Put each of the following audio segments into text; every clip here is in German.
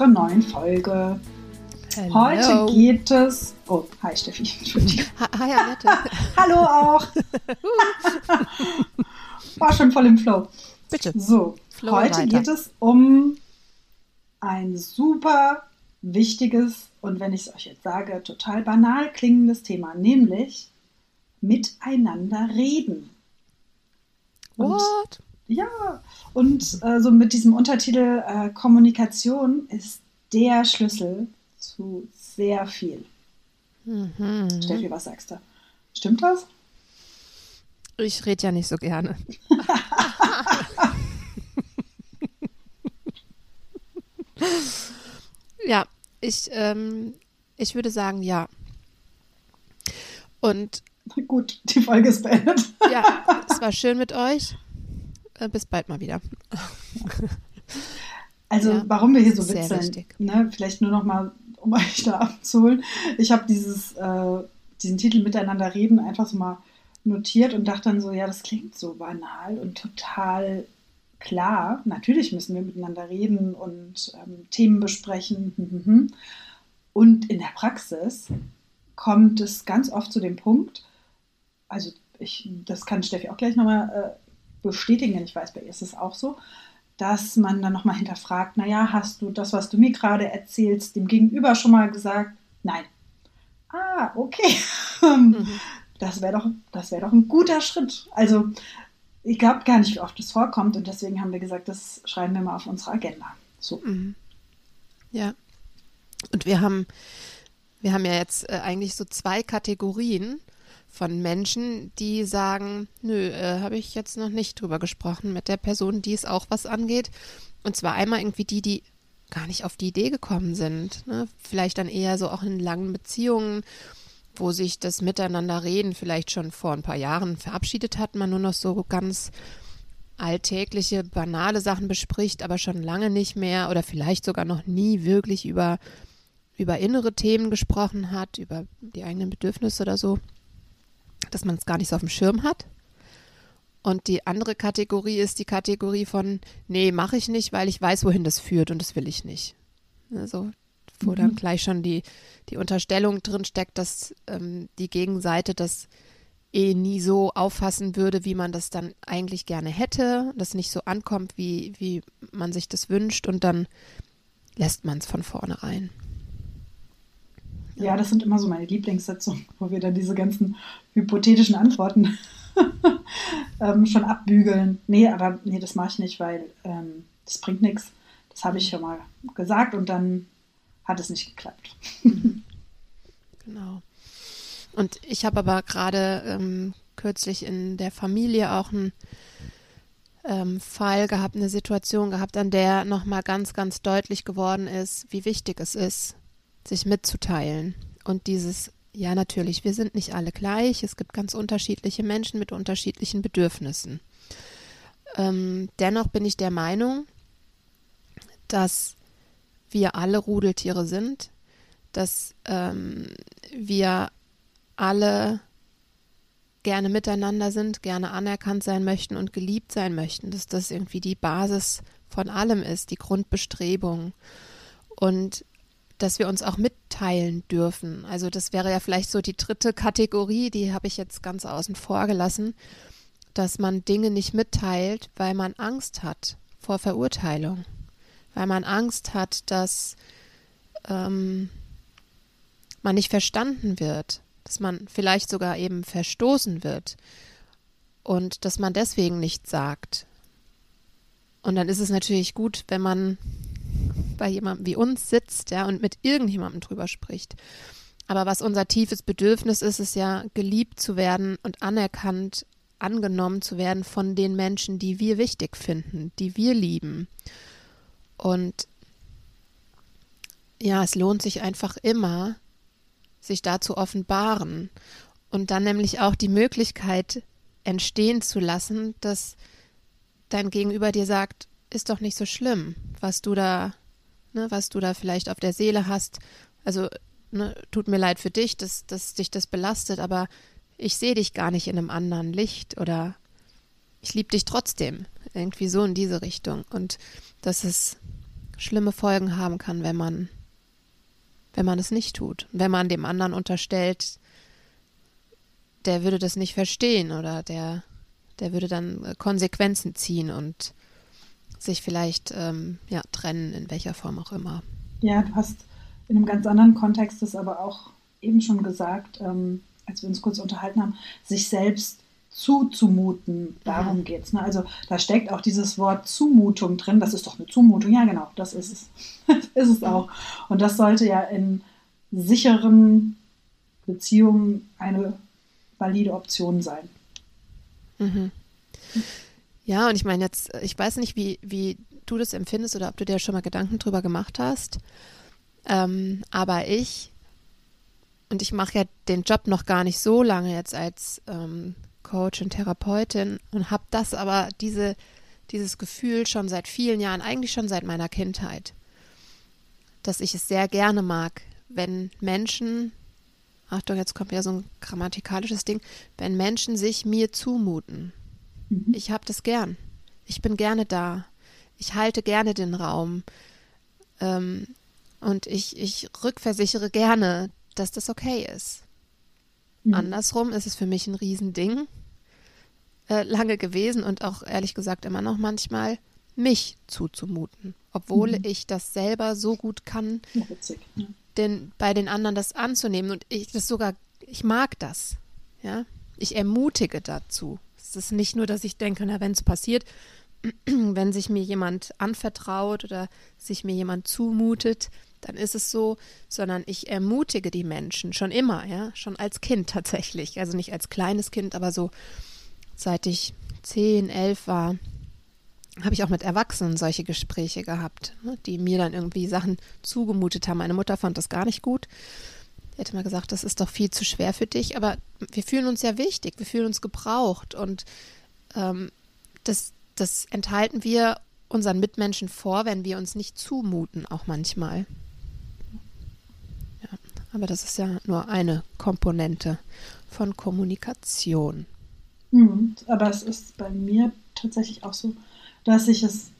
Unserer neuen Folge. Hello. Heute geht es. Oh, hi Steffi. Entschuldigung. Hi Annette. Hallo auch. War schon voll im Flow. Bitte. So, Flow heute weiter. geht es um ein super wichtiges und wenn ich es euch jetzt sage, total banal klingendes Thema, nämlich miteinander reden. Und, What? Ja, und äh, so mit diesem Untertitel äh, Kommunikation ist der Schlüssel zu sehr viel. Mhm. Steffi, was sagst du? Stimmt das? Ich rede ja nicht so gerne. ja, ich, ähm, ich würde sagen, ja. Und gut, die Folge ist beendet. ja, es war schön mit euch. Äh, bis bald mal wieder. Also, ja, warum wir hier so witzeln, ne? vielleicht nur noch mal, um euch da abzuholen. Ich habe dieses, äh, diesen Titel Miteinander reden einfach so mal notiert und dachte dann so, ja, das klingt so banal und total klar. Natürlich müssen wir miteinander reden und ähm, Themen besprechen. Hm, hm, hm. Und in der Praxis kommt es ganz oft zu dem Punkt, also ich, das kann Steffi auch gleich nochmal äh, bestätigen, denn ich weiß, bei ihr ist es auch so, dass man dann nochmal hinterfragt, naja, hast du das, was du mir gerade erzählst, dem Gegenüber schon mal gesagt? Nein. Ah, okay. Mhm. Das wäre doch, wär doch ein guter Schritt. Also ich glaube gar nicht, wie oft es vorkommt und deswegen haben wir gesagt, das schreiben wir mal auf unsere Agenda. So. Mhm. Ja. Und wir haben, wir haben ja jetzt äh, eigentlich so zwei Kategorien von Menschen, die sagen, nö, äh, habe ich jetzt noch nicht drüber gesprochen mit der Person, die es auch was angeht. Und zwar einmal irgendwie die, die gar nicht auf die Idee gekommen sind. Ne? Vielleicht dann eher so auch in langen Beziehungen, wo sich das Miteinanderreden vielleicht schon vor ein paar Jahren verabschiedet hat, man nur noch so ganz alltägliche, banale Sachen bespricht, aber schon lange nicht mehr oder vielleicht sogar noch nie wirklich über, über innere Themen gesprochen hat, über die eigenen Bedürfnisse oder so dass man es gar nicht so auf dem Schirm hat. Und die andere Kategorie ist die Kategorie von, nee, mache ich nicht, weil ich weiß, wohin das führt und das will ich nicht. Also, wo mhm. dann gleich schon die, die Unterstellung drin steckt, dass ähm, die Gegenseite das eh nie so auffassen würde, wie man das dann eigentlich gerne hätte, das nicht so ankommt, wie, wie man sich das wünscht und dann lässt man es von vornherein. Ja, das sind immer so meine Lieblingssitzungen, wo wir dann diese ganzen hypothetischen Antworten ähm, schon abbügeln. Nee, aber nee, das mache ich nicht, weil ähm, das bringt nichts. Das habe ich schon mal gesagt und dann hat es nicht geklappt. genau. Und ich habe aber gerade ähm, kürzlich in der Familie auch einen ähm, Fall gehabt, eine Situation gehabt, an der nochmal ganz, ganz deutlich geworden ist, wie wichtig es ist, sich mitzuteilen. Und dieses, ja natürlich, wir sind nicht alle gleich, es gibt ganz unterschiedliche Menschen mit unterschiedlichen Bedürfnissen. Ähm, dennoch bin ich der Meinung, dass wir alle Rudeltiere sind, dass ähm, wir alle gerne miteinander sind, gerne anerkannt sein möchten und geliebt sein möchten, dass das irgendwie die Basis von allem ist, die Grundbestrebung. Und dass wir uns auch mitteilen dürfen. Also das wäre ja vielleicht so die dritte Kategorie, die habe ich jetzt ganz außen vor gelassen, dass man Dinge nicht mitteilt, weil man Angst hat vor Verurteilung, weil man Angst hat, dass ähm, man nicht verstanden wird, dass man vielleicht sogar eben verstoßen wird und dass man deswegen nichts sagt. Und dann ist es natürlich gut, wenn man bei jemandem wie uns sitzt, ja, und mit irgendjemandem drüber spricht. Aber was unser tiefes Bedürfnis ist, ist ja geliebt zu werden und anerkannt, angenommen zu werden von den Menschen, die wir wichtig finden, die wir lieben. Und ja, es lohnt sich einfach immer, sich da zu offenbaren und dann nämlich auch die Möglichkeit entstehen zu lassen, dass dein Gegenüber dir sagt, ist doch nicht so schlimm, was du da, ne, was du da vielleicht auf der Seele hast. Also, ne, tut mir leid für dich, dass, dass dich das belastet, aber ich sehe dich gar nicht in einem anderen Licht oder ich liebe dich trotzdem. Irgendwie so in diese Richtung. Und dass es schlimme Folgen haben kann, wenn man, wenn man es nicht tut. Wenn man dem anderen unterstellt, der würde das nicht verstehen oder der, der würde dann Konsequenzen ziehen und sich vielleicht ähm, ja, trennen, in welcher Form auch immer. Ja, du hast in einem ganz anderen Kontext das aber auch eben schon gesagt, ähm, als wir uns kurz unterhalten haben, sich selbst zuzumuten. Darum mhm. geht es. Ne? Also da steckt auch dieses Wort Zumutung drin. Das ist doch eine Zumutung. Ja, genau, das ist es. das ist es auch. Und das sollte ja in sicheren Beziehungen eine valide Option sein. Mhm. Ja, und ich meine jetzt, ich weiß nicht, wie, wie du das empfindest oder ob du dir schon mal Gedanken drüber gemacht hast. Ähm, aber ich, und ich mache ja den Job noch gar nicht so lange jetzt als ähm, Coach und Therapeutin und habe das aber, diese, dieses Gefühl schon seit vielen Jahren, eigentlich schon seit meiner Kindheit, dass ich es sehr gerne mag, wenn Menschen, Achtung, jetzt kommt ja so ein grammatikalisches Ding, wenn Menschen sich mir zumuten. Mhm. Ich habe das gern. Ich bin gerne da. Ich halte gerne den Raum. Ähm, und ich, ich rückversichere gerne, dass das okay ist. Mhm. Andersrum ist es für mich ein Riesending äh, lange gewesen und auch ehrlich gesagt immer noch manchmal, mich zuzumuten, obwohl mhm. ich das selber so gut kann, ja, witzig, ja. denn bei den anderen das anzunehmen und ich das sogar, ich mag das, ja, ich ermutige dazu. Es ist nicht nur, dass ich denke, na, wenn es passiert, wenn sich mir jemand anvertraut oder sich mir jemand zumutet, dann ist es so, sondern ich ermutige die Menschen schon immer, ja, schon als Kind tatsächlich, also nicht als kleines Kind, aber so seit ich zehn, elf war, habe ich auch mit Erwachsenen solche Gespräche gehabt, ne, die mir dann irgendwie Sachen zugemutet haben. Meine Mutter fand das gar nicht gut. Die hätte mal gesagt, das ist doch viel zu schwer für dich, aber wir fühlen uns ja wichtig, wir fühlen uns gebraucht und ähm, das, das enthalten wir unseren Mitmenschen vor, wenn wir uns nicht zumuten, auch manchmal. Ja, aber das ist ja nur eine Komponente von Kommunikation. Mhm. Aber es ist bei mir tatsächlich auch so, dass ich es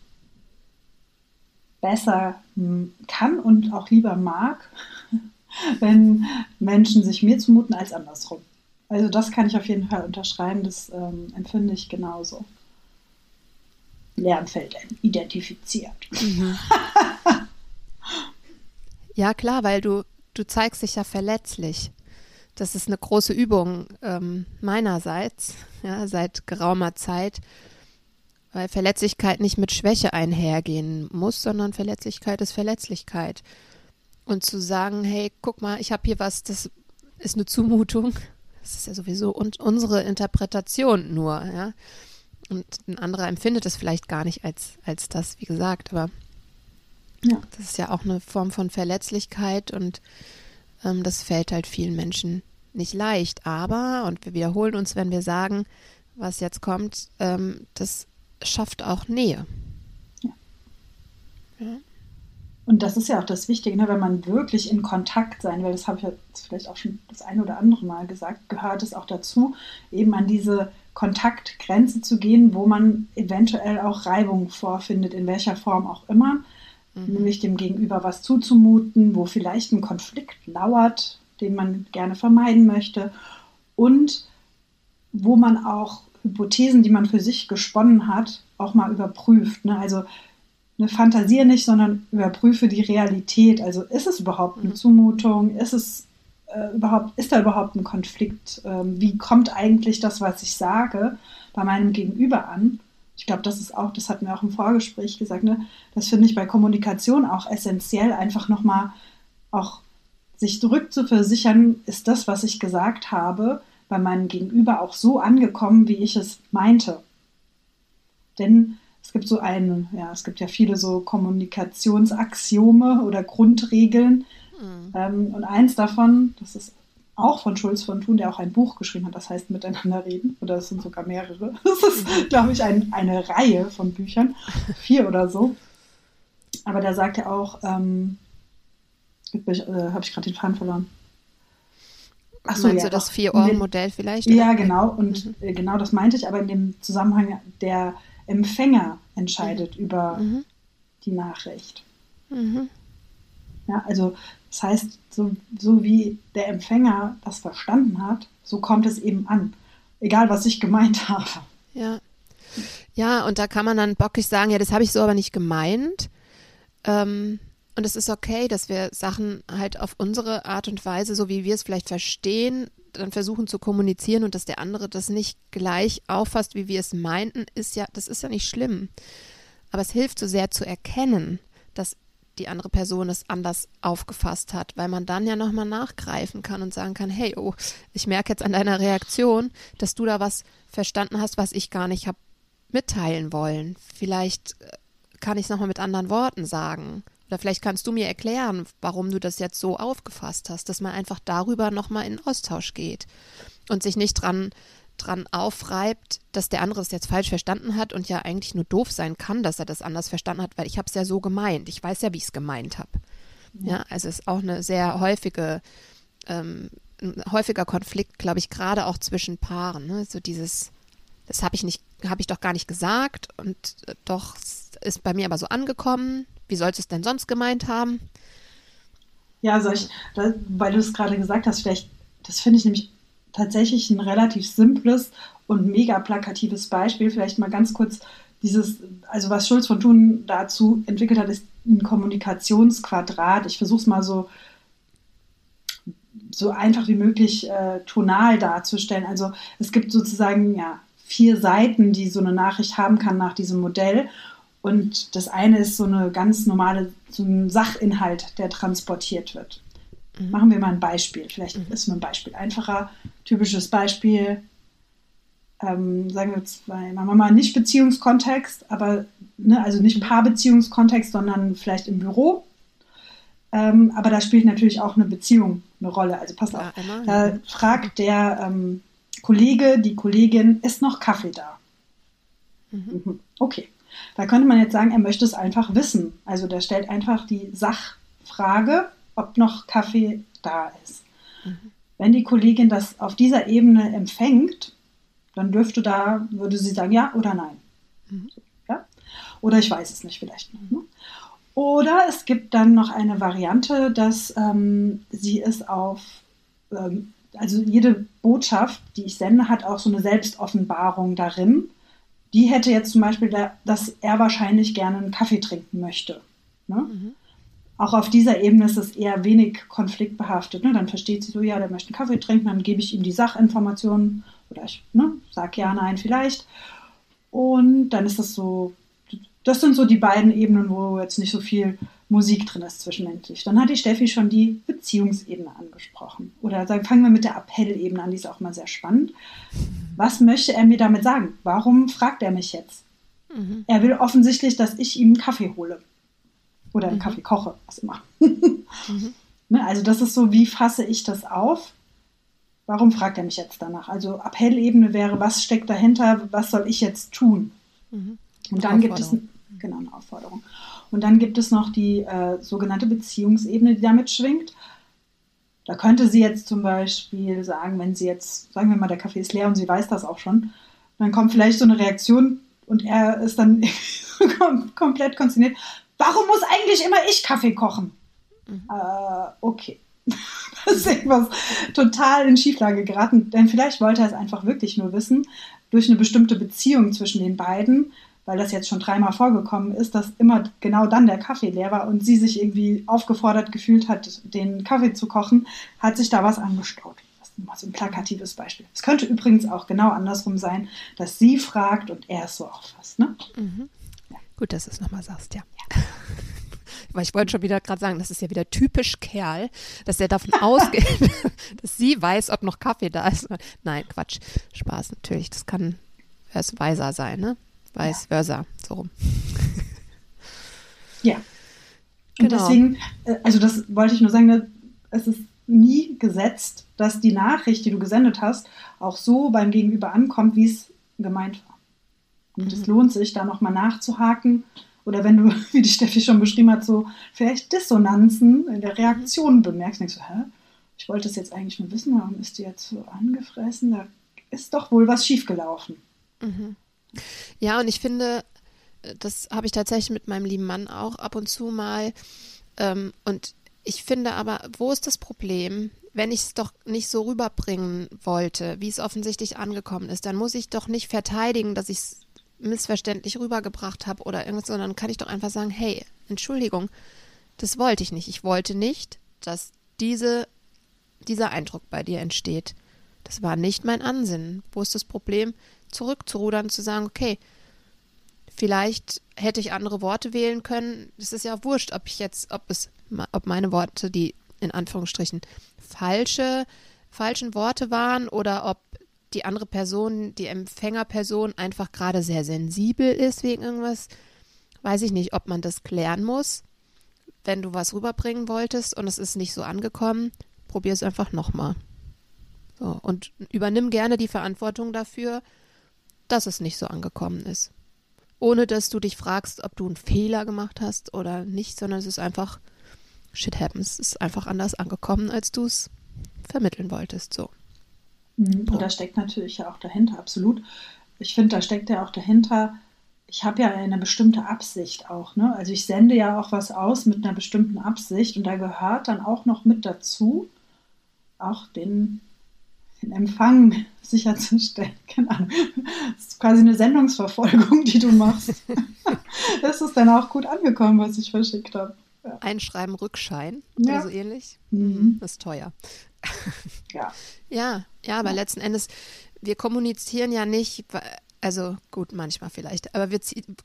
besser kann und auch lieber mag, wenn Menschen sich mir zumuten als andersrum. Also das kann ich auf jeden Fall unterschreiben, das ähm, empfinde ich genauso. Lernfeld identifiziert. Mhm. ja, klar, weil du, du zeigst dich ja verletzlich. Das ist eine große Übung ähm, meinerseits, ja, seit geraumer Zeit, weil Verletzlichkeit nicht mit Schwäche einhergehen muss, sondern Verletzlichkeit ist Verletzlichkeit. Und zu sagen, hey, guck mal, ich habe hier was, das ist eine Zumutung, das ist ja sowieso und unsere Interpretation nur, ja. Und ein anderer empfindet es vielleicht gar nicht als, als das, wie gesagt, aber ja. das ist ja auch eine Form von Verletzlichkeit und ähm, das fällt halt vielen Menschen nicht leicht. Aber, und wir wiederholen uns, wenn wir sagen, was jetzt kommt, ähm, das schafft auch Nähe. Ja. ja. Und das ist ja auch das Wichtige, ne, wenn man wirklich in Kontakt sein will, das habe ich jetzt vielleicht auch schon das eine oder andere Mal gesagt, gehört es auch dazu, eben an diese Kontaktgrenze zu gehen, wo man eventuell auch Reibung vorfindet, in welcher Form auch immer mhm. nämlich dem Gegenüber was zuzumuten, wo vielleicht ein Konflikt lauert, den man gerne vermeiden möchte und wo man auch Hypothesen, die man für sich gesponnen hat, auch mal überprüft. Ne? Also eine Fantasie nicht, sondern überprüfe die Realität. Also ist es überhaupt eine mhm. Zumutung? Ist es äh, überhaupt, ist da überhaupt ein Konflikt? Ähm, wie kommt eigentlich das, was ich sage, bei meinem Gegenüber an? ich glaube, das ist auch, das hatten wir auch im Vorgespräch gesagt, ne? das finde ich bei Kommunikation auch essentiell, einfach nochmal auch sich zurückzuversichern, ist das, was ich gesagt habe, bei meinem Gegenüber auch so angekommen, wie ich es meinte. Denn es gibt so einen, ja, es gibt ja viele so Kommunikationsaxiome oder Grundregeln. Mhm. Ähm, und eins davon, das ist auch von Schulz von Thun, der auch ein Buch geschrieben hat, das heißt Miteinander reden. Oder es sind sogar mehrere. Das ist, mhm. glaube ich, ein, eine Reihe von Büchern, vier oder so. Aber da sagt er auch, ähm, äh, habe ich gerade den Faden verloren. Ach so, Meinst ja, du das Vier-Ohren-Modell vielleicht? Ja, genau. Und mhm. Genau das meinte ich, aber in dem Zusammenhang, der Empfänger entscheidet mhm. über mhm. die Nachricht. Mhm. Ja, also das heißt, so, so wie der Empfänger das verstanden hat, so kommt es eben an. Egal, was ich gemeint habe. Ja. Ja, und da kann man dann bockig sagen, ja, das habe ich so aber nicht gemeint. Ähm, und es ist okay, dass wir Sachen halt auf unsere Art und Weise, so wie wir es vielleicht verstehen, dann versuchen zu kommunizieren und dass der andere das nicht gleich auffasst, wie wir es meinten, ist ja, das ist ja nicht schlimm. Aber es hilft so sehr zu erkennen, dass die andere Person es anders aufgefasst hat, weil man dann ja nochmal nachgreifen kann und sagen kann, hey, oh, ich merke jetzt an deiner Reaktion, dass du da was verstanden hast, was ich gar nicht habe mitteilen wollen. Vielleicht äh, kann ich es nochmal mit anderen Worten sagen. Oder vielleicht kannst du mir erklären, warum du das jetzt so aufgefasst hast, dass man einfach darüber nochmal in Austausch geht und sich nicht dran, dran aufreibt, dass der andere es jetzt falsch verstanden hat und ja eigentlich nur doof sein kann, dass er das anders verstanden hat, weil ich habe es ja so gemeint. Ich weiß ja, wie ich es gemeint habe. Ja. ja, also es ist auch eine sehr häufige, ähm, ein häufiger Konflikt, glaube ich, gerade auch zwischen Paaren. Ne? So dieses, das habe ich nicht, habe ich doch gar nicht gesagt und äh, doch ist bei mir aber so angekommen. Wie sollst du es denn sonst gemeint haben? Ja, soll ich, weil du es gerade gesagt hast, vielleicht, das finde ich nämlich tatsächlich ein relativ simples und mega plakatives Beispiel. Vielleicht mal ganz kurz dieses, also was Schulz von Thun dazu entwickelt hat, ist ein Kommunikationsquadrat. Ich versuche es mal so, so einfach wie möglich äh, tonal darzustellen. Also es gibt sozusagen ja vier Seiten, die so eine Nachricht haben kann nach diesem Modell. Und das eine ist so eine ganz normale, so ein Sachinhalt, der transportiert wird. Mhm. Machen wir mal ein Beispiel. Vielleicht mhm. ist nur ein Beispiel einfacher. Typisches Beispiel, ähm, sagen wir jetzt bei machen wir mal nicht Beziehungskontext, aber ne, also nicht Paarbeziehungskontext, sondern vielleicht im Büro. Ähm, aber da spielt natürlich auch eine Beziehung eine Rolle. Also passt ja, auf. Immer, da ja. fragt der ähm, Kollege, die Kollegin, ist noch Kaffee da? Mhm. mhm. Okay. Da könnte man jetzt sagen, er möchte es einfach wissen. Also der stellt einfach die Sachfrage, ob noch Kaffee da ist. Mhm. Wenn die Kollegin das auf dieser Ebene empfängt, dann dürfte da, würde sie sagen, ja oder nein. Mhm. Ja? Oder ich weiß es nicht vielleicht noch. Ne? Oder es gibt dann noch eine Variante, dass ähm, sie es auf, ähm, also jede Botschaft, die ich sende, hat auch so eine Selbstoffenbarung darin die hätte jetzt zum Beispiel, da, dass er wahrscheinlich gerne einen Kaffee trinken möchte. Ne? Mhm. Auch auf dieser Ebene ist es eher wenig konfliktbehaftet. Ne? Dann versteht sie so, ja, der möchte einen Kaffee trinken, dann gebe ich ihm die Sachinformationen oder ich ne, sage ja, nein, vielleicht. Und dann ist das so, das sind so die beiden Ebenen, wo jetzt nicht so viel Musik drin ist zwischenmenschlich. Dann hat die Steffi schon die Beziehungsebene angesprochen. Oder sagen, fangen wir mit der Appellebene an, die ist auch mal sehr spannend. Was möchte er mir damit sagen? Warum fragt er mich jetzt? Mhm. Er will offensichtlich, dass ich ihm einen Kaffee hole. Oder einen mhm. Kaffee koche, was immer. mhm. ne, also das ist so, wie fasse ich das auf? Warum fragt er mich jetzt danach? Also Appellebene wäre, was steckt dahinter? Was soll ich jetzt tun? Mhm. Und dann gibt es genau eine Aufforderung. Und dann gibt es noch die äh, sogenannte Beziehungsebene, die damit schwingt. Da könnte sie jetzt zum Beispiel sagen, wenn sie jetzt, sagen wir mal, der Kaffee ist leer und sie weiß das auch schon, dann kommt vielleicht so eine Reaktion und er ist dann komplett konsterniert. Warum muss eigentlich immer ich Kaffee kochen? Mhm. Äh, okay. das ist irgendwas total in Schieflage geraten, denn vielleicht wollte er es einfach wirklich nur wissen, durch eine bestimmte Beziehung zwischen den beiden, weil das jetzt schon dreimal vorgekommen ist, dass immer genau dann der Kaffee leer war und sie sich irgendwie aufgefordert gefühlt hat, den Kaffee zu kochen, hat sich da was angestaut. Das ist mal so ein plakatives Beispiel. Es könnte übrigens auch genau andersrum sein, dass sie fragt und er es so auffasst. Ne? Mhm. Ja. Gut, dass du es nochmal sagst, ja. ja. Weil ich wollte schon wieder gerade sagen, das ist ja wieder typisch Kerl, dass er davon ausgeht, dass sie weiß, ob noch Kaffee da ist. Nein, Quatsch. Spaß natürlich. Das kann erst weiser sein, ne? Vice ja. versa, so rum. Ja. Und genau. deswegen, äh, also das wollte ich nur sagen, ne, es ist nie gesetzt, dass die Nachricht, die du gesendet hast, auch so beim Gegenüber ankommt, wie es gemeint war. Und mhm. es lohnt sich, da nochmal nachzuhaken. Oder wenn du, wie die Steffi schon beschrieben hat, so vielleicht Dissonanzen in der Reaktion bemerkst, denkst du, hä? Ich wollte es jetzt eigentlich nur wissen, warum ist die jetzt so angefressen? Da ist doch wohl was schiefgelaufen. Mhm. Ja, und ich finde, das habe ich tatsächlich mit meinem lieben Mann auch ab und zu mal. Ähm, und ich finde aber, wo ist das Problem? Wenn ich es doch nicht so rüberbringen wollte, wie es offensichtlich angekommen ist, dann muss ich doch nicht verteidigen, dass ich es missverständlich rübergebracht habe oder irgendwas, sondern kann ich doch einfach sagen, hey, Entschuldigung, das wollte ich nicht. Ich wollte nicht, dass diese, dieser Eindruck bei dir entsteht. Das war nicht mein Ansinnen. Wo ist das Problem? Zurückzurudern, zu sagen, okay, vielleicht hätte ich andere Worte wählen können. Es ist ja wurscht, ob ich jetzt, ob es, ob meine Worte, die in Anführungsstrichen falsche, falschen Worte waren oder ob die andere Person, die Empfängerperson einfach gerade sehr sensibel ist wegen irgendwas. Weiß ich nicht, ob man das klären muss. Wenn du was rüberbringen wolltest und es ist nicht so angekommen, probier es einfach nochmal. So, und übernimm gerne die Verantwortung dafür, dass es nicht so angekommen ist. Ohne dass du dich fragst, ob du einen Fehler gemacht hast oder nicht, sondern es ist einfach, shit happens, es ist einfach anders angekommen, als du es vermitteln wolltest. So. Mhm. Und da steckt natürlich ja auch dahinter, absolut. Ich finde, da steckt ja auch dahinter, ich habe ja eine bestimmte Absicht auch. Ne? Also ich sende ja auch was aus mit einer bestimmten Absicht und da gehört dann auch noch mit dazu, auch den den Empfang sicherzustellen. Keine Ahnung. Das ist quasi eine Sendungsverfolgung, die du machst. das ist dann auch gut angekommen, was ich verschickt habe. Ja. Einschreiben Rückschein ja. oder so ähnlich. Mhm. Das ist teuer. ja. Ja, ja, aber ja. letzten Endes, wir kommunizieren ja nicht, also gut, manchmal vielleicht, aber wir,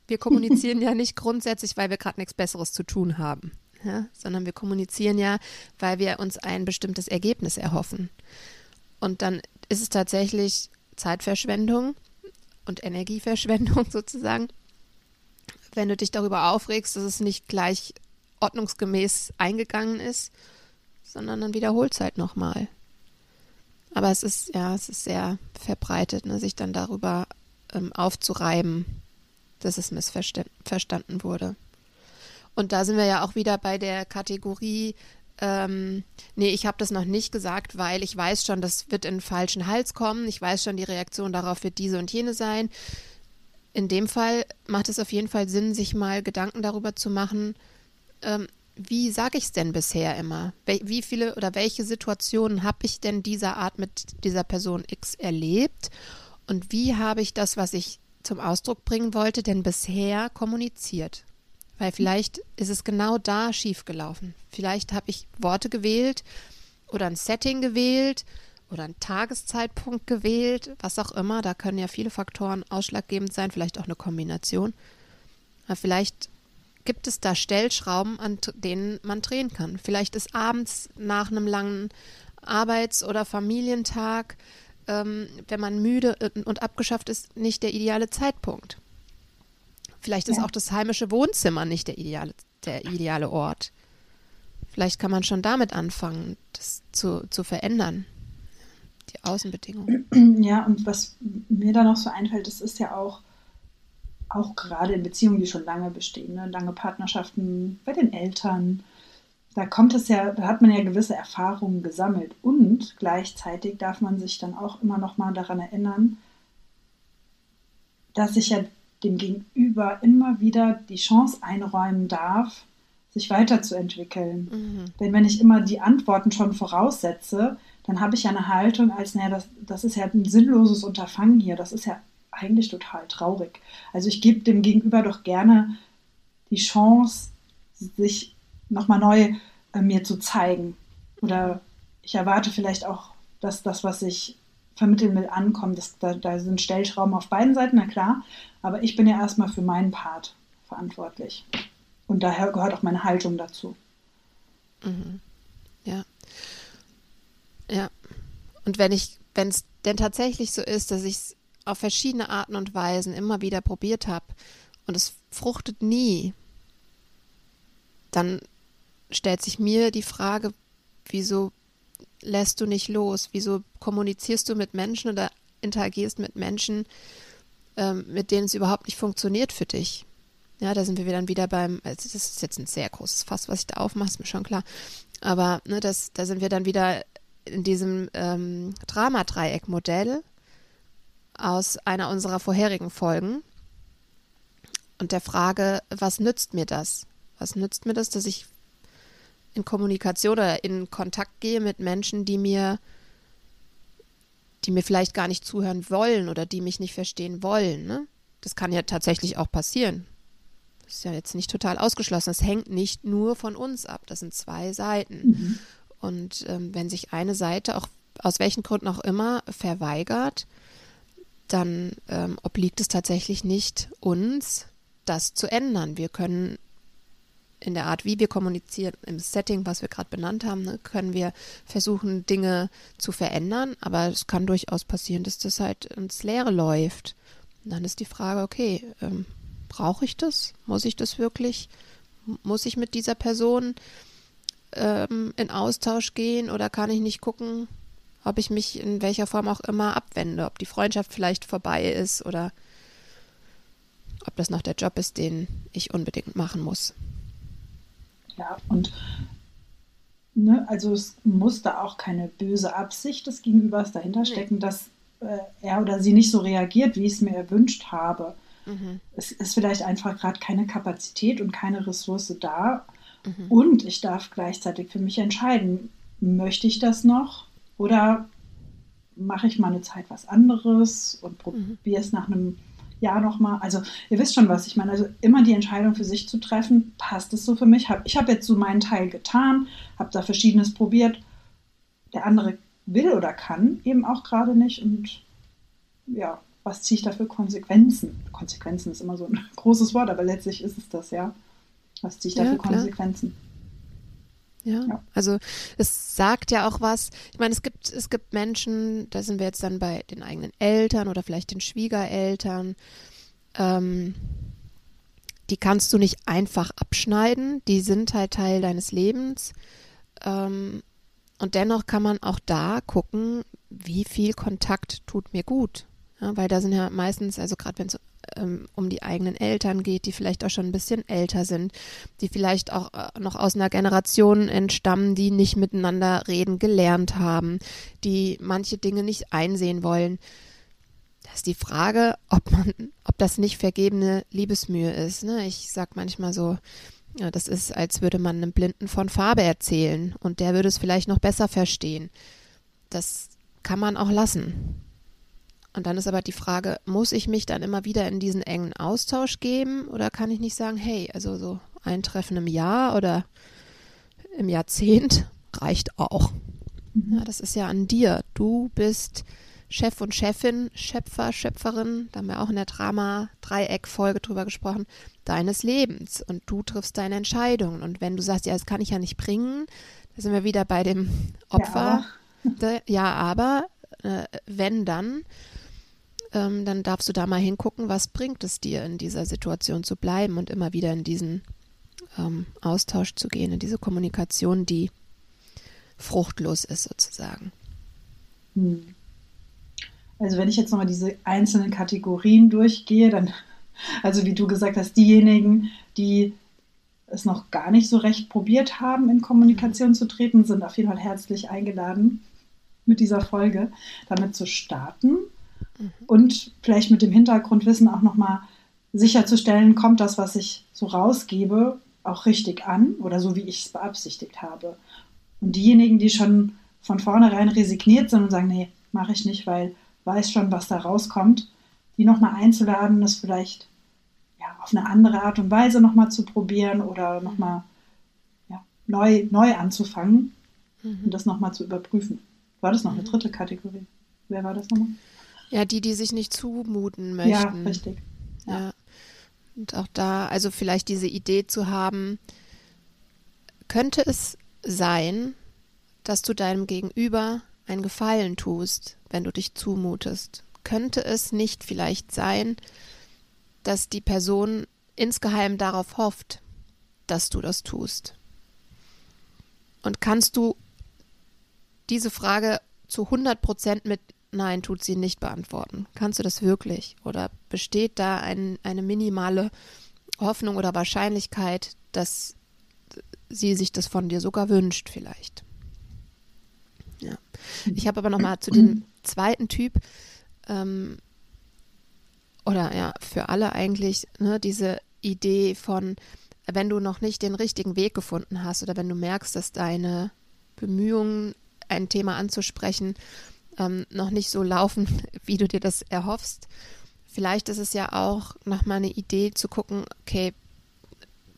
wir kommunizieren ja nicht grundsätzlich, weil wir gerade nichts Besseres zu tun haben. Ja, sondern wir kommunizieren ja, weil wir uns ein bestimmtes Ergebnis erhoffen. Und dann ist es tatsächlich Zeitverschwendung und Energieverschwendung sozusagen, wenn du dich darüber aufregst, dass es nicht gleich ordnungsgemäß eingegangen ist, sondern dann wiederholt es halt nochmal. Aber es ist, ja, es ist sehr verbreitet, ne, sich dann darüber ähm, aufzureiben, dass es missverstanden wurde. Und da sind wir ja auch wieder bei der Kategorie ähm, nee, ich habe das noch nicht gesagt, weil ich weiß schon, das wird in den falschen Hals kommen. Ich weiß schon, die Reaktion darauf wird diese und jene sein. In dem Fall macht es auf jeden Fall Sinn, sich mal Gedanken darüber zu machen, ähm, wie sage ich es denn bisher immer? Wie viele oder welche Situationen habe ich denn dieser Art mit dieser Person X erlebt? Und wie habe ich das, was ich zum Ausdruck bringen wollte, denn bisher kommuniziert? Weil vielleicht ist es genau da schiefgelaufen. Vielleicht habe ich Worte gewählt oder ein Setting gewählt oder einen Tageszeitpunkt gewählt, was auch immer. Da können ja viele Faktoren ausschlaggebend sein, vielleicht auch eine Kombination. Aber vielleicht gibt es da Stellschrauben, an denen man drehen kann. Vielleicht ist abends nach einem langen Arbeits- oder Familientag, ähm, wenn man müde und abgeschafft ist, nicht der ideale Zeitpunkt. Vielleicht ist ja. auch das heimische Wohnzimmer nicht der ideale, der ideale Ort. Vielleicht kann man schon damit anfangen, das zu, zu verändern, die Außenbedingungen. Ja, und was mir da noch so einfällt, das ist ja auch, auch gerade in Beziehungen, die schon lange bestehen, ne? lange Partnerschaften bei den Eltern, da kommt es ja, da hat man ja gewisse Erfahrungen gesammelt und gleichzeitig darf man sich dann auch immer noch mal daran erinnern, dass sich ja dem Gegenüber immer wieder die Chance einräumen darf, sich weiterzuentwickeln. Mhm. Denn wenn ich immer die Antworten schon voraussetze, dann habe ich ja eine Haltung als, naja, das, das ist ja ein sinnloses Unterfangen hier, das ist ja eigentlich total traurig. Also ich gebe dem Gegenüber doch gerne die Chance, sich nochmal neu äh, mir zu zeigen. Oder ich erwarte vielleicht auch, dass das, was ich vermitteln will, ankommt. Das, da, da sind Stellschrauben auf beiden Seiten, na klar. Aber ich bin ja erstmal für meinen Part verantwortlich. Und daher gehört auch meine Haltung dazu. Mhm. Ja. Ja. Und wenn ich, wenn es denn tatsächlich so ist, dass ich es auf verschiedene Arten und Weisen immer wieder probiert habe und es fruchtet nie, dann stellt sich mir die Frage, wieso lässt du nicht los? Wieso kommunizierst du mit Menschen oder interagierst mit Menschen, ähm, mit denen es überhaupt nicht funktioniert für dich? Ja, da sind wir dann wieder beim, also das ist jetzt ein sehr großes Fass, was ich da aufmache, ist mir schon klar. Aber ne, das, da sind wir dann wieder in diesem ähm, Dramadreieck-Modell aus einer unserer vorherigen Folgen und der Frage, was nützt mir das? Was nützt mir das, dass ich in Kommunikation oder in Kontakt gehe mit Menschen, die mir, die mir vielleicht gar nicht zuhören wollen oder die mich nicht verstehen wollen. Ne? Das kann ja tatsächlich auch passieren. Das ist ja jetzt nicht total ausgeschlossen. Es hängt nicht nur von uns ab. Das sind zwei Seiten. Mhm. Und ähm, wenn sich eine Seite auch aus welchen Gründen auch immer verweigert, dann ähm, obliegt es tatsächlich nicht uns, das zu ändern. Wir können in der Art, wie wir kommunizieren, im Setting, was wir gerade benannt haben, ne, können wir versuchen, Dinge zu verändern, aber es kann durchaus passieren, dass das halt ins Leere läuft. Und dann ist die Frage, okay, ähm, brauche ich das? Muss ich das wirklich? Muss ich mit dieser Person ähm, in Austausch gehen oder kann ich nicht gucken, ob ich mich in welcher Form auch immer abwende, ob die Freundschaft vielleicht vorbei ist oder ob das noch der Job ist, den ich unbedingt machen muss. Ja, und ne, also es muss da auch keine böse Absicht des Gegenübers dahinter stecken, dass äh, er oder sie nicht so reagiert, wie ich es mir erwünscht habe. Mhm. Es ist vielleicht einfach gerade keine Kapazität und keine Ressource da. Mhm. Und ich darf gleichzeitig für mich entscheiden, möchte ich das noch oder mache ich mal eine Zeit was anderes und probiere mhm. es nach einem Jahr nochmal. Also ihr wisst schon, was ich meine. Also immer die Entscheidung für sich zu treffen, passt es so für mich? Ich habe jetzt so meinen Teil getan, habe da verschiedenes probiert. Der andere will oder kann eben auch gerade nicht. Und ja, was ziehe ich da für Konsequenzen? Konsequenzen ist immer so ein großes Wort, aber letztlich ist es das, ja. Was ziehe ich da ja, für Konsequenzen? Ja, ja, also es sagt ja auch was. Ich meine, es gibt, es gibt Menschen, da sind wir jetzt dann bei den eigenen Eltern oder vielleicht den Schwiegereltern, ähm, die kannst du nicht einfach abschneiden, die sind halt Teil deines Lebens. Ähm, und dennoch kann man auch da gucken, wie viel Kontakt tut mir gut. Ja, weil da sind ja meistens, also gerade wenn es ähm, um die eigenen Eltern geht, die vielleicht auch schon ein bisschen älter sind, die vielleicht auch äh, noch aus einer Generation entstammen, die nicht miteinander reden gelernt haben, die manche Dinge nicht einsehen wollen. Das ist die Frage, ob man, ob das nicht vergebene Liebesmühe ist. Ne? Ich sag manchmal so, ja, das ist, als würde man einem Blinden von Farbe erzählen und der würde es vielleicht noch besser verstehen. Das kann man auch lassen. Und dann ist aber die Frage, muss ich mich dann immer wieder in diesen engen Austausch geben oder kann ich nicht sagen, hey, also so ein Treffen im Jahr oder im Jahrzehnt reicht auch. Mhm. Ja, das ist ja an dir. Du bist Chef und Chefin, Schöpfer, Schöpferin, da haben wir auch in der Drama-Dreieck-Folge drüber gesprochen, deines Lebens. Und du triffst deine Entscheidungen. Und wenn du sagst, ja, das kann ich ja nicht bringen, da sind wir wieder bei dem Opfer. Ja, ja aber äh, wenn dann, ähm, dann darfst du da mal hingucken, was bringt es dir in dieser Situation zu bleiben und immer wieder in diesen ähm, Austausch zu gehen, in diese Kommunikation, die fruchtlos ist sozusagen. Hm. Also wenn ich jetzt nochmal diese einzelnen Kategorien durchgehe, dann, also wie du gesagt hast, diejenigen, die es noch gar nicht so recht probiert haben, in Kommunikation zu treten, sind auf jeden Fall herzlich eingeladen, mit dieser Folge damit zu starten Mhm. Und vielleicht mit dem Hintergrundwissen auch nochmal sicherzustellen, kommt das, was ich so rausgebe, auch richtig an oder so, wie ich es beabsichtigt habe. Und diejenigen, die schon von vornherein resigniert sind und sagen, nee, mache ich nicht, weil weiß schon, was da rauskommt, die nochmal einzuladen, das vielleicht ja, auf eine andere Art und Weise nochmal zu probieren oder nochmal ja, neu, neu anzufangen mhm. und das nochmal zu überprüfen. War das noch eine mhm. dritte Kategorie? Wer war das nochmal? Ja, die, die sich nicht zumuten möchten. Ja, richtig. Ja. ja. Und auch da, also vielleicht diese Idee zu haben, könnte es sein, dass du deinem Gegenüber einen Gefallen tust, wenn du dich zumutest? könnte es nicht vielleicht sein, dass die Person insgeheim darauf hofft, dass du das tust? Und kannst du diese Frage zu 100 Prozent mit Nein tut sie nicht beantworten? Kannst du das wirklich? Oder besteht da ein, eine minimale Hoffnung oder Wahrscheinlichkeit, dass sie sich das von dir sogar wünscht vielleicht? Ja. Ich habe aber noch mal zu dem zweiten Typ ähm, oder ja für alle eigentlich ne, diese Idee von wenn du noch nicht den richtigen Weg gefunden hast oder wenn du merkst, dass deine Bemühungen, ein Thema anzusprechen, ähm, noch nicht so laufen, wie du dir das erhoffst. Vielleicht ist es ja auch nochmal eine Idee zu gucken, okay,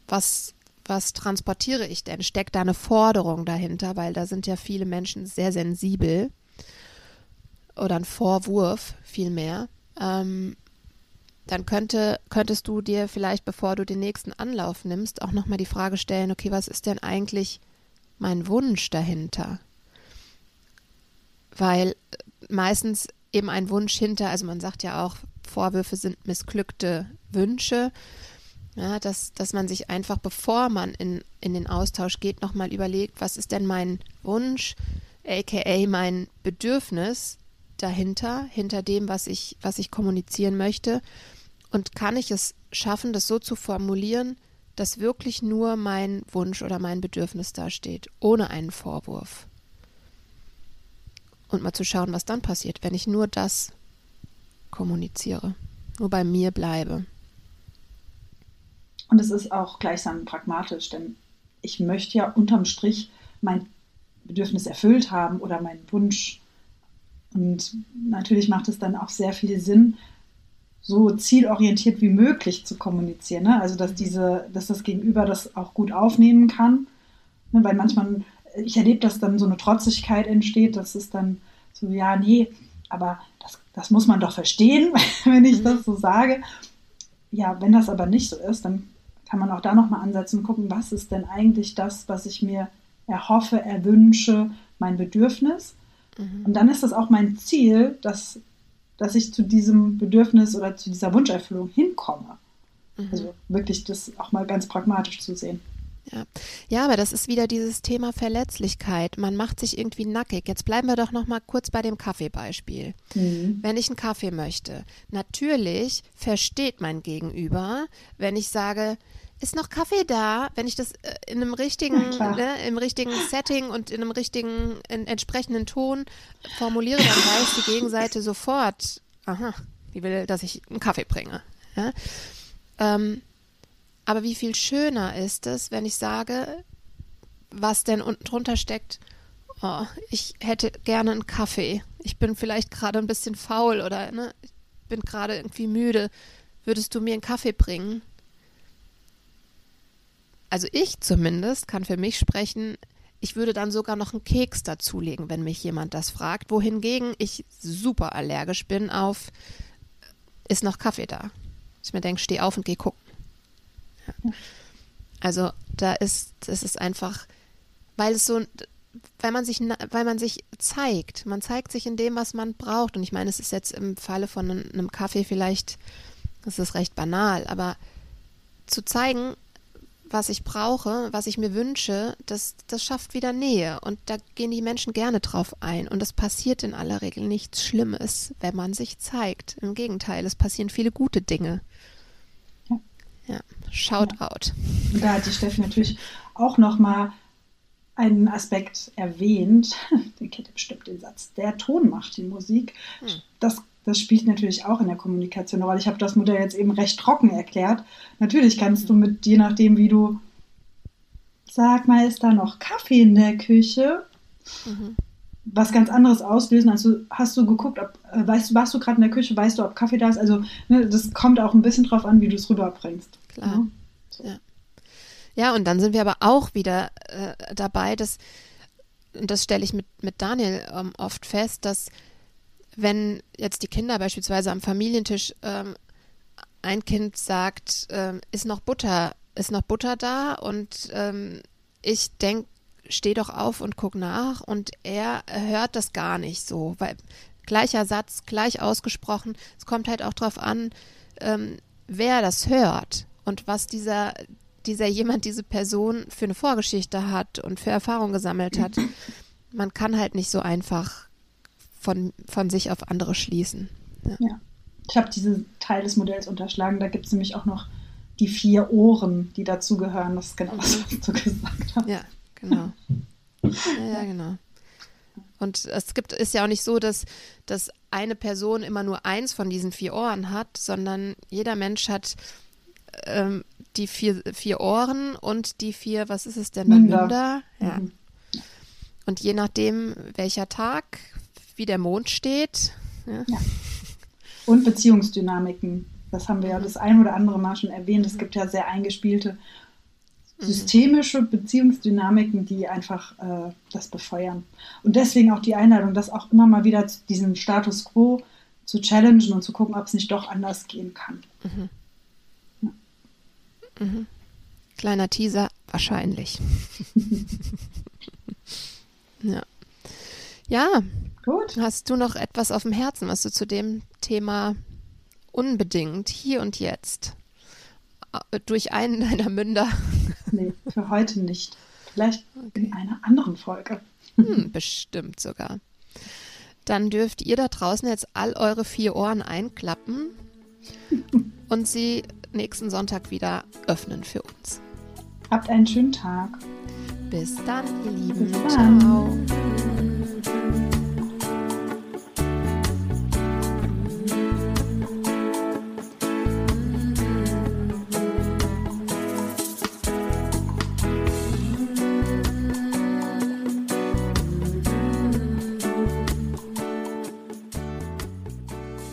was, was transportiere ich denn? Steckt da eine Forderung dahinter? Weil da sind ja viele Menschen sehr sensibel. Oder ein Vorwurf vielmehr. Ähm, dann könnte, könntest du dir vielleicht, bevor du den nächsten Anlauf nimmst, auch nochmal die Frage stellen, okay, was ist denn eigentlich mein Wunsch dahinter? Weil meistens eben ein Wunsch hinter, also man sagt ja auch, Vorwürfe sind missglückte Wünsche, ja, dass, dass man sich einfach, bevor man in, in den Austausch geht, nochmal überlegt, was ist denn mein Wunsch, aka mein Bedürfnis dahinter, hinter dem, was ich, was ich kommunizieren möchte und kann ich es schaffen, das so zu formulieren, dass wirklich nur mein Wunsch oder mein Bedürfnis dasteht, ohne einen Vorwurf. Und mal zu schauen, was dann passiert, wenn ich nur das kommuniziere, nur bei mir bleibe. Und es ist auch gleichsam pragmatisch, denn ich möchte ja unterm Strich mein Bedürfnis erfüllt haben oder meinen Wunsch. Und natürlich macht es dann auch sehr viel Sinn, so zielorientiert wie möglich zu kommunizieren. Ne? Also dass diese, dass das Gegenüber das auch gut aufnehmen kann. Ne? Weil manchmal, ich erlebe, dass dann so eine Trotzigkeit entsteht, dass es dann so, ja, nee, aber das, das muss man doch verstehen, wenn ich mhm. das so sage. Ja, wenn das aber nicht so ist, dann kann man auch da nochmal ansetzen und gucken, was ist denn eigentlich das, was ich mir erhoffe, erwünsche, mein Bedürfnis. Mhm. Und dann ist das auch mein Ziel, dass dass ich zu diesem Bedürfnis oder zu dieser Wunscherfüllung hinkomme. Mhm. Also wirklich das auch mal ganz pragmatisch zu sehen. Ja. ja, aber das ist wieder dieses Thema Verletzlichkeit. Man macht sich irgendwie nackig. Jetzt bleiben wir doch noch mal kurz bei dem Kaffeebeispiel. Mhm. Wenn ich einen Kaffee möchte, natürlich versteht mein Gegenüber, wenn ich sage, ist noch Kaffee da? Wenn ich das äh, in einem richtigen, ne, im richtigen Setting und in einem richtigen, in entsprechenden Ton formuliere, dann weiß die Gegenseite sofort, aha, die will, dass ich einen Kaffee bringe. Ja? Ähm, aber wie viel schöner ist es, wenn ich sage, was denn unten drunter steckt, oh, ich hätte gerne einen Kaffee. Ich bin vielleicht gerade ein bisschen faul oder ne, ich bin gerade irgendwie müde. Würdest du mir einen Kaffee bringen? also ich zumindest kann für mich sprechen, ich würde dann sogar noch einen Keks dazulegen, wenn mich jemand das fragt, wohingegen ich super allergisch bin auf, ist noch Kaffee da? Ich mir denke, steh auf und geh gucken. Also da ist, das ist einfach, weil es so, weil man sich, weil man sich zeigt, man zeigt sich in dem, was man braucht. Und ich meine, es ist jetzt im Falle von einem Kaffee vielleicht, das ist recht banal, aber zu zeigen, was ich brauche, was ich mir wünsche, das, das schafft wieder Nähe. Und da gehen die Menschen gerne drauf ein. Und es passiert in aller Regel nichts Schlimmes, wenn man sich zeigt. Im Gegenteil, es passieren viele gute Dinge. Ja, ja. shout ja. da hat die Steffi natürlich auch nochmal einen Aspekt erwähnt. Den kennt ihr bestimmt den Satz. Der Ton macht die Musik. Hm. Das das spielt natürlich auch in der Kommunikation eine Rolle. Ich habe das Modell jetzt eben recht trocken erklärt. Natürlich kannst du mit, je nachdem, wie du, sag mal, ist da noch Kaffee in der Küche? Mhm. Was ganz anderes auslösen. Also hast du geguckt, ob, äh, weißt du, warst du gerade in der Küche, weißt du, ob Kaffee da ist? Also ne, das kommt auch ein bisschen drauf an, wie du es rüberbringst. Klar. Ja, so. ja. ja, und dann sind wir aber auch wieder äh, dabei, dass, und das stelle ich mit, mit Daniel ähm, oft fest, dass wenn jetzt die Kinder beispielsweise am Familientisch ähm, ein Kind sagt, ähm, ist noch Butter, ist noch Butter da und ähm, ich denke, steh doch auf und guck nach und er hört das gar nicht so, weil gleicher Satz, gleich ausgesprochen. Es kommt halt auch darauf an, ähm, wer das hört und was dieser, dieser jemand, diese Person für eine Vorgeschichte hat und für Erfahrung gesammelt hat. Man kann halt nicht so einfach von, von sich auf andere schließen. Ja. ja. Ich habe diesen Teil des Modells unterschlagen. Da gibt es nämlich auch noch die vier Ohren, die dazugehören. Das ist genau das, was du gesagt hast. Ja, genau. Ja, ja, genau. Und es gibt, ist ja auch nicht so, dass, dass eine Person immer nur eins von diesen vier Ohren hat, sondern jeder Mensch hat ähm, die vier, vier Ohren und die vier, was ist es denn, Münder. Münder? Ja. Mhm. Und je nachdem, welcher Tag, wie der Mond steht. Ja. ja. Und Beziehungsdynamiken. Das haben wir ja das ein oder andere Mal schon erwähnt. Es gibt ja sehr eingespielte systemische Beziehungsdynamiken, die einfach äh, das befeuern. Und deswegen auch die Einladung, das auch immer mal wieder zu diesem Status quo zu challengen und zu gucken, ob es nicht doch anders gehen kann. Mhm. Mhm. Kleiner Teaser, wahrscheinlich. ja. Ja. Gut. Hast du noch etwas auf dem Herzen, was du zu dem Thema unbedingt hier und jetzt äh, durch einen deiner Münder Nee, für heute nicht. Vielleicht in einer anderen Folge. Hm, bestimmt sogar. Dann dürft ihr da draußen jetzt all eure vier Ohren einklappen und sie nächsten Sonntag wieder öffnen für uns. Habt einen schönen Tag. Bis dann, ihr Lieben. Bis dann. Ciao.